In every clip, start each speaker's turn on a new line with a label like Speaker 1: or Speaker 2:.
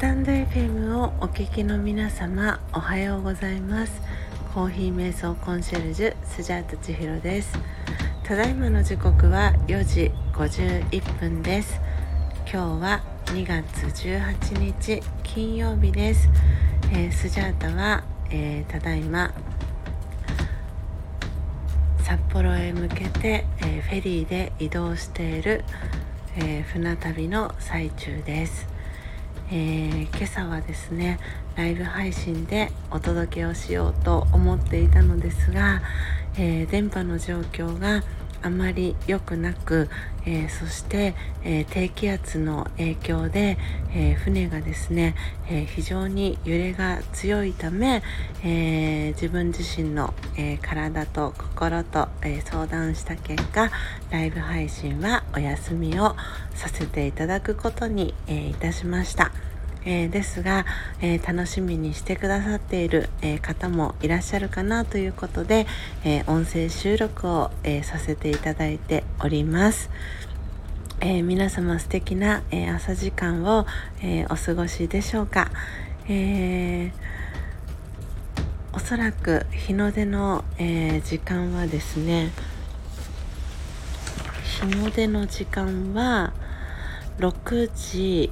Speaker 1: タンド FM をお聞きの皆様おはようございます。コーヒー瞑想コンシェルジュスジャータ千尋です。ただいまの時刻は4時51分です。今日は2月18日金曜日です、えー、スジャータは、えー、ただいま札幌へ向けて、えー、フェリーで移動している、え船旅の最中です。えー、今朝はですねライブ配信でお届けをしようと思っていたのですが、えー、電波の状況があまり良くなく、えー、そして、えー、低気圧の影響で、えー、船がですね、え非常に揺れが強いため、え自分自身の、え体と心と、え相談した結果ライブ配信はお休みをさせていただくことに、えいたしました。えー、ですが、えー、楽しみにしてくださっている、えー、方もいらっしゃるかなということで、え音声収録を、えさせていただいております。え皆様素敵な、え朝時間を、えお過ごしでしょうか。えおそらく日の出の、え時間はですね日の出の時間は6時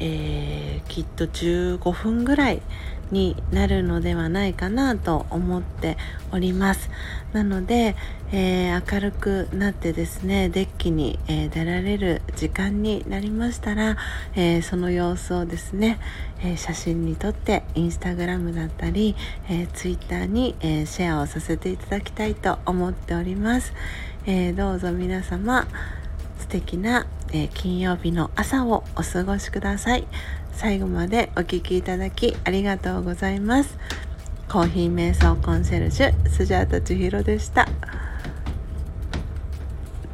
Speaker 1: えー、きっと15分ぐらいになるのではないかなと思っております。なので、えー、明るくなってですねデッキに、えー、出られる時間になりましたら、えその様子をですね、え写真に撮ってインスタグラムだったり、えツイッターに、えシェアをさせていただきたいと思っております、えどうぞ皆様素敵な、えー、金曜日の朝をお過ごしください。最後までお聴きいただきありがとうございます。コーヒー瞑想コンシェルジュスジャータ千尋でした。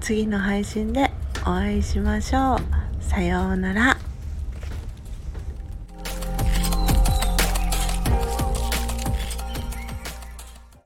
Speaker 1: 次の配信でお会いしましょう。さようなら。